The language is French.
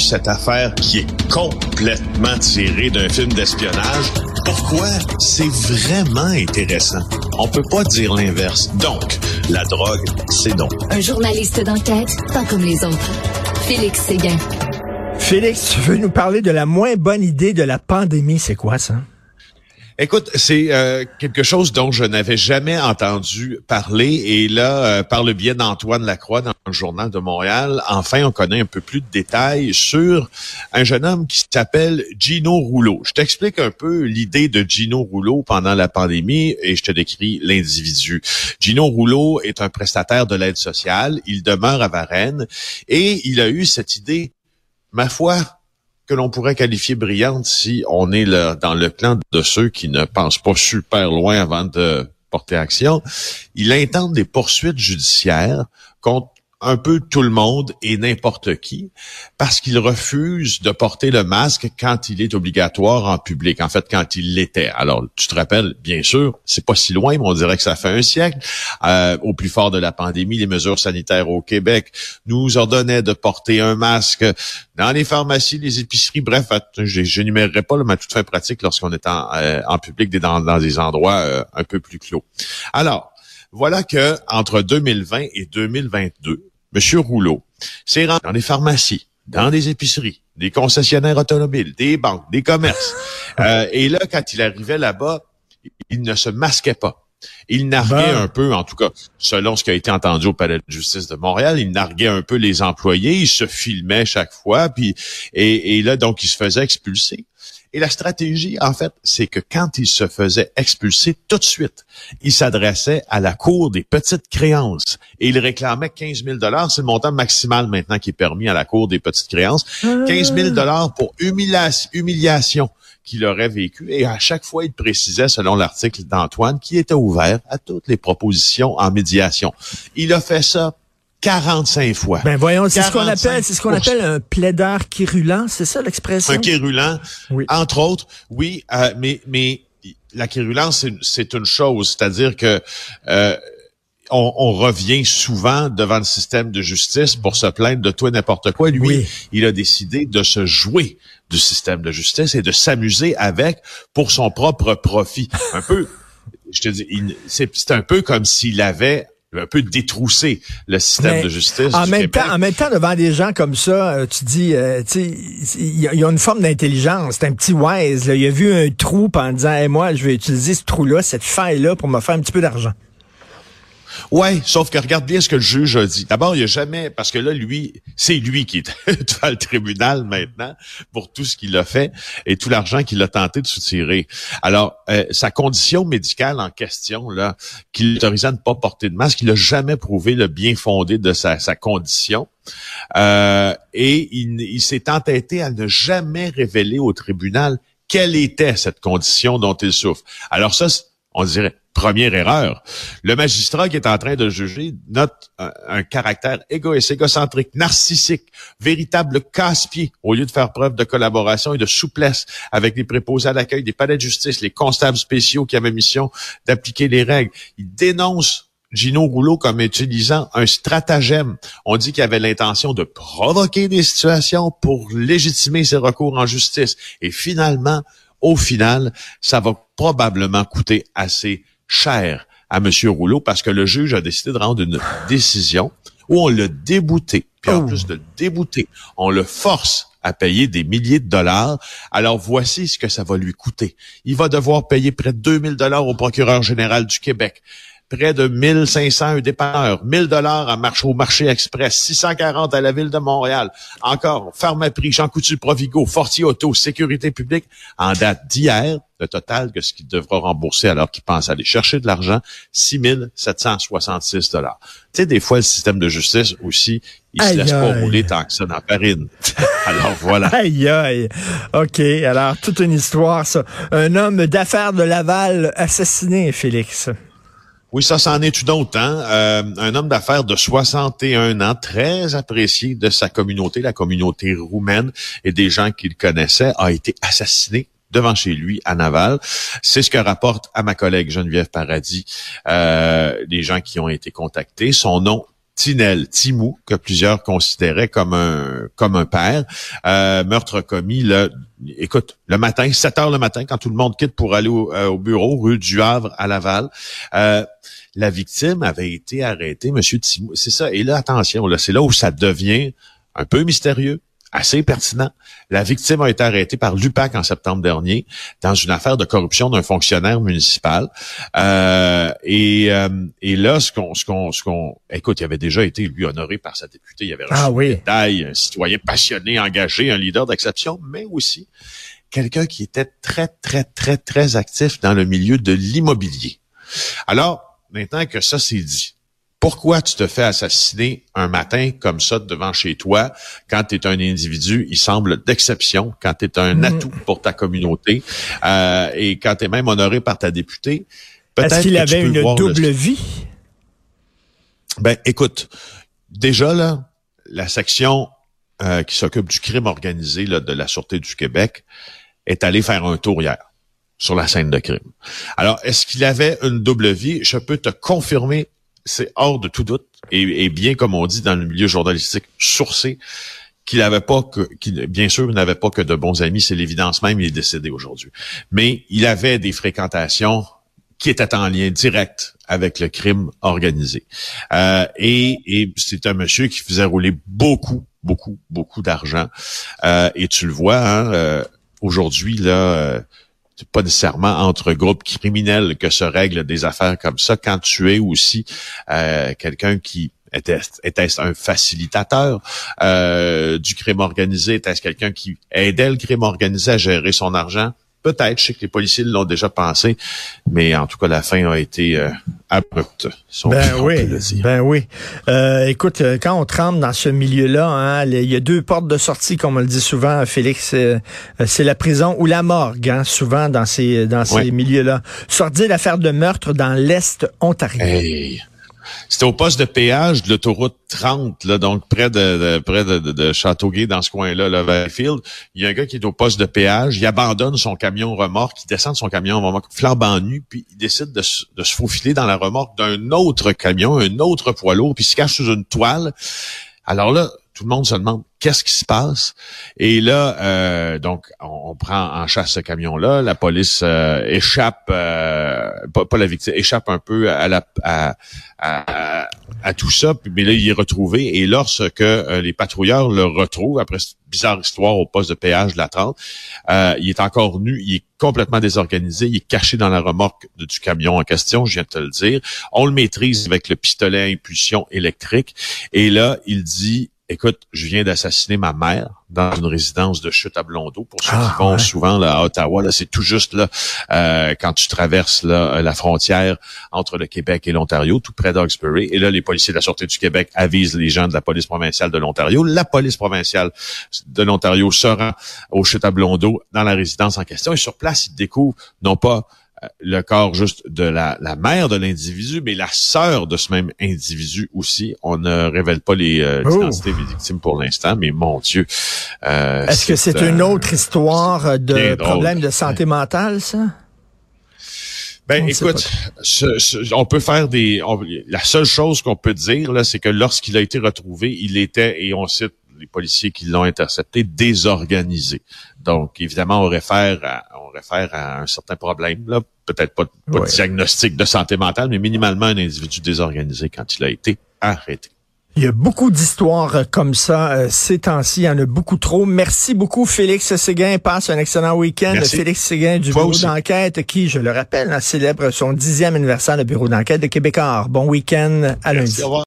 cette affaire qui est complètement tirée d'un film d'espionnage. Pourquoi? C'est vraiment intéressant. On peut pas dire l'inverse. Donc, la drogue, c'est donc. Un journaliste d'enquête, pas comme les autres. Félix Séguin. Félix, tu veux nous parler de la moins bonne idée de la pandémie, c'est quoi ça? Écoute, c'est euh, quelque chose dont je n'avais jamais entendu parler et là, euh, par le biais d'Antoine Lacroix dans le journal de Montréal, enfin, on connaît un peu plus de détails sur un jeune homme qui s'appelle Gino Rouleau. Je t'explique un peu l'idée de Gino Rouleau pendant la pandémie et je te décris l'individu. Gino Rouleau est un prestataire de l'aide sociale. Il demeure à Varennes et il a eu cette idée, ma foi, que l'on pourrait qualifier brillante si on est dans le clan de ceux qui ne pensent pas super loin avant de porter action. Il intente des poursuites judiciaires contre un peu tout le monde et n'importe qui parce qu'il refuse de porter le masque quand il est obligatoire en public. En fait, quand il l'était. Alors, tu te rappelles, bien sûr, c'est pas si loin, mais on dirait que ça fait un siècle. Euh, au plus fort de la pandémie, les mesures sanitaires au Québec nous ordonnaient de porter un masque dans les pharmacies, les épiceries. Bref, je pas, mais à toute fin pratique lorsqu'on est en, euh, public dans, dans des endroits euh, un peu plus clos. Alors, voilà que entre 2020 et 2022, M. Rouleau s'est rendu dans des pharmacies, dans des épiceries, des concessionnaires automobiles, des banques, des commerces. Euh, et là, quand il arrivait là-bas, il ne se masquait pas. Il narguait un peu, en tout cas, selon ce qui a été entendu au Palais de justice de Montréal, il narguait un peu les employés, il se filmait chaque fois, puis et, et là, donc, il se faisait expulser. Et la stratégie, en fait, c'est que quand il se faisait expulser tout de suite, il s'adressait à la Cour des petites créances et il réclamait 15 000 C'est le montant maximal maintenant qui est permis à la Cour des petites créances. 15 000 pour humiliation qu'il aurait vécu. Et à chaque fois, il précisait, selon l'article d'Antoine, qu'il était ouvert à toutes les propositions en médiation. Il a fait ça 45 fois. Ben voyons, c'est ce qu'on appelle, c'est ce qu'on appelle un plaideur quérulent, c'est ça l'expression? Un quérulent, oui. entre autres, oui, euh, mais mais la quérulence, c'est une chose, c'est-à-dire que euh, on, on, revient souvent devant le système de justice pour se plaindre de tout et n'importe quoi. Lui, il a décidé de se jouer du système de justice et de s'amuser avec pour son propre profit. Un peu, je te dis, c'est un peu comme s'il avait un peu détrousser le système de justice. En même temps, en même temps, devant des gens comme ça, euh, tu dis, euh, tu sais, il y, a une forme d'intelligence. C'est un petit wise. Il a vu un trou en disant, hey, moi, je vais utiliser ce trou-là, cette faille-là, pour me faire un petit peu d'argent. Ouais, sauf que regarde bien ce que le juge a dit. D'abord, il a jamais, parce que là, lui, c'est lui qui est devant le tribunal maintenant pour tout ce qu'il a fait et tout l'argent qu'il a tenté de soutirer. Alors, euh, sa condition médicale en question, là, qui l'autorisait à ne pas porter de masque, il n'a jamais prouvé le bien fondé de sa, condition. Euh, et il, il s'est entêté à ne jamais révéler au tribunal quelle était cette condition dont il souffre. Alors ça, on dirait, première erreur. Le magistrat qui est en train de juger note un, caractère égoïste, égocentrique, narcissique, véritable casse-pied, au lieu de faire preuve de collaboration et de souplesse avec les préposés à l'accueil des palais de justice, les constables spéciaux qui avaient mission d'appliquer les règles. Il dénonce Gino Rouleau comme utilisant un stratagème. On dit qu'il avait l'intention de provoquer des situations pour légitimer ses recours en justice. Et finalement, au final, ça va probablement coûter assez cher à M. Rouleau parce que le juge a décidé de rendre une décision où on l'a débouté. Puis en oh. plus de le débouter, on le force à payer des milliers de dollars. Alors voici ce que ça va lui coûter. Il va devoir payer près de 2000 dollars au procureur général du Québec près de 1500 un dépanneur, 1000 dollars à marché au marché express, 640 à la ville de Montréal. Encore, Pharmaprix, Jean Coutu, Provigo, Fortier Auto, Sécurité publique, en date d'hier, le total que ce qu'il devra rembourser alors qu'il pense aller chercher de l'argent, 6766 dollars. Tu sais, des fois, le système de justice aussi, il se laisse pas rouler tant que ça dans la farine. alors voilà. Aïe, aïe. OK. Alors, toute une histoire, ça. Un homme d'affaires de Laval assassiné, Félix. Oui, ça, c'en est une autre. Hein? Euh, un homme d'affaires de 61 ans, très apprécié de sa communauté, la communauté roumaine et des gens qu'il connaissait, a été assassiné devant chez lui à Naval. C'est ce que rapporte à ma collègue Geneviève Paradis euh, les gens qui ont été contactés. Son nom Tinel, Timou, que plusieurs considéraient comme un comme un père. Euh, meurtre commis, le, écoute, le matin, 7 heures le matin, quand tout le monde quitte pour aller au, euh, bureau, rue du Havre à Laval. Euh, la victime avait été arrêtée, Monsieur Timou. C'est ça. Et là, attention, là, c'est là où ça devient un peu mystérieux, assez pertinent. La victime a été arrêtée par l'UPAC en septembre dernier dans une affaire de corruption d'un fonctionnaire municipal. Euh, et, euh, et là, ce qu'on, ce qu'on, ce qu'on, écoute, il avait déjà été lui honoré par sa députée. Il avait reçu ah, oui. un citoyen passionné, engagé, un leader d'exception, mais aussi quelqu'un qui était très, très, très, très actif dans le milieu de l'immobilier. Alors, maintenant que ça c'est dit, pourquoi tu te fais assassiner un matin comme ça devant chez toi quand tu es un individu, il semble d'exception, quand tu es un mm. atout pour ta communauté euh, et quand tu es même honoré par ta députée? Est-ce qu'il avait une double vie? Ben, écoute, déjà là, la section euh, qui s'occupe du crime organisé là, de la Sûreté du Québec est allée faire un tour hier sur la scène de crime. Alors, est-ce qu'il avait une double vie? Je peux te confirmer c'est hors de tout doute, et, bien comme on dit dans le milieu journalistique, sourcé, qu'il n'avait pas que, bien sûr, n'avait pas que de bons amis, c'est l'évidence même, il est décédé aujourd'hui. Mais il avait des fréquentations qui étaient en lien direct avec le crime organisé. Euh, et, et c'est un monsieur qui faisait rouler beaucoup, beaucoup, beaucoup d'argent. Euh, et tu le vois, hein, euh, aujourd'hui, là, pas nécessairement entre groupes criminels que se règlent des affaires comme ça. Quand tu es aussi euh, quelqu'un qui était-ce un facilitateur euh, du crime organisé? Était-ce quelqu'un qui aidait le crime organisé à gérer son argent? Peut-être, je sais que les policiers l'ont déjà pensé, mais en tout cas, la fin a été euh, abrupte. ben, oui, ben oui, euh, écoute, euh, quand on tremble dans ce milieu-là, hein, il y a deux portes de sortie, comme on le dit souvent, Félix. c'est la prison ou la morgue, hein, souvent dans ces dans ces milieux-là. Sortir l'affaire de meurtre dans l'est ontarien. C'était au poste de péage de l'autoroute 30, là, donc près de, près de, de, Châteauguay, dans ce coin-là, le Valleyfield. Il y a un gars qui est au poste de péage, il abandonne son camion remorque, il descend de son camion remorque flambant nu, puis il décide de, de se faufiler dans la remorque d'un autre camion, un autre poids lourd, puis il se cache sous une toile. Alors là, tout le monde se demande qu'est-ce qui se passe. Et là, euh, donc, on, prend en chasse ce camion-là. La police euh, échappe, euh, pas, la victime, échappe un peu à, tout ça. Mais là, il est retrouvé. Et lorsque les patrouilleurs le retrouvent, après cette bizarre histoire au poste de péage de la 30, il est encore nu, il est complètement désorganisé, il est caché dans la remorque du camion en question, je viens de te le dire. On le maîtrise avec le pistolet à impulsion électrique. Et là, il dit écoute, je viens d'assassiner ma mère dans une résidence de chute à Blondeau. Pour ceux qui ah, vont souvent là, à Ottawa, là, c'est tout juste là euh, quand tu traverses là, la frontière entre le Québec et l'Ontario, tout près d'Oxbury. Et là, les policiers de la Sûreté du Québec avisent les gens de la police provinciale de l'Ontario. La police provinciale de l'Ontario se rend au chute à Blondeau dans la résidence en question. Et sur place, ils découvrent non pas le corps juste de la, la mère de l'individu, mais la sœur de ce même individu aussi. On ne révèle pas les euh, oh. identités des victimes pour l'instant, mais mon Dieu. Euh, Est-ce que c'est une autre histoire de problème de santé mentale, ça? Ben, écoute, on peut faire des. la seule chose qu'on peut dire là, c'est que lorsqu'il a été retrouvé, il était et on cite les policiers qui l'ont intercepté désorganisé. Donc, évidemment, on réfère à, on réfère à un certain problème, là. Peut-être pas, pas de diagnostic de santé mentale, mais minimalement un individu désorganisé quand il a été arrêté. Il y a beaucoup d'histoires comme ça euh, ces temps-ci. Il y en a beaucoup trop. Merci beaucoup, Félix Séguin. Passe un excellent week-end. Félix Séguin du bureau d'enquête qui, je le rappelle, célèbre son dixième anniversaire, le bureau d'enquête de Québécois. Bon week-end à lundi.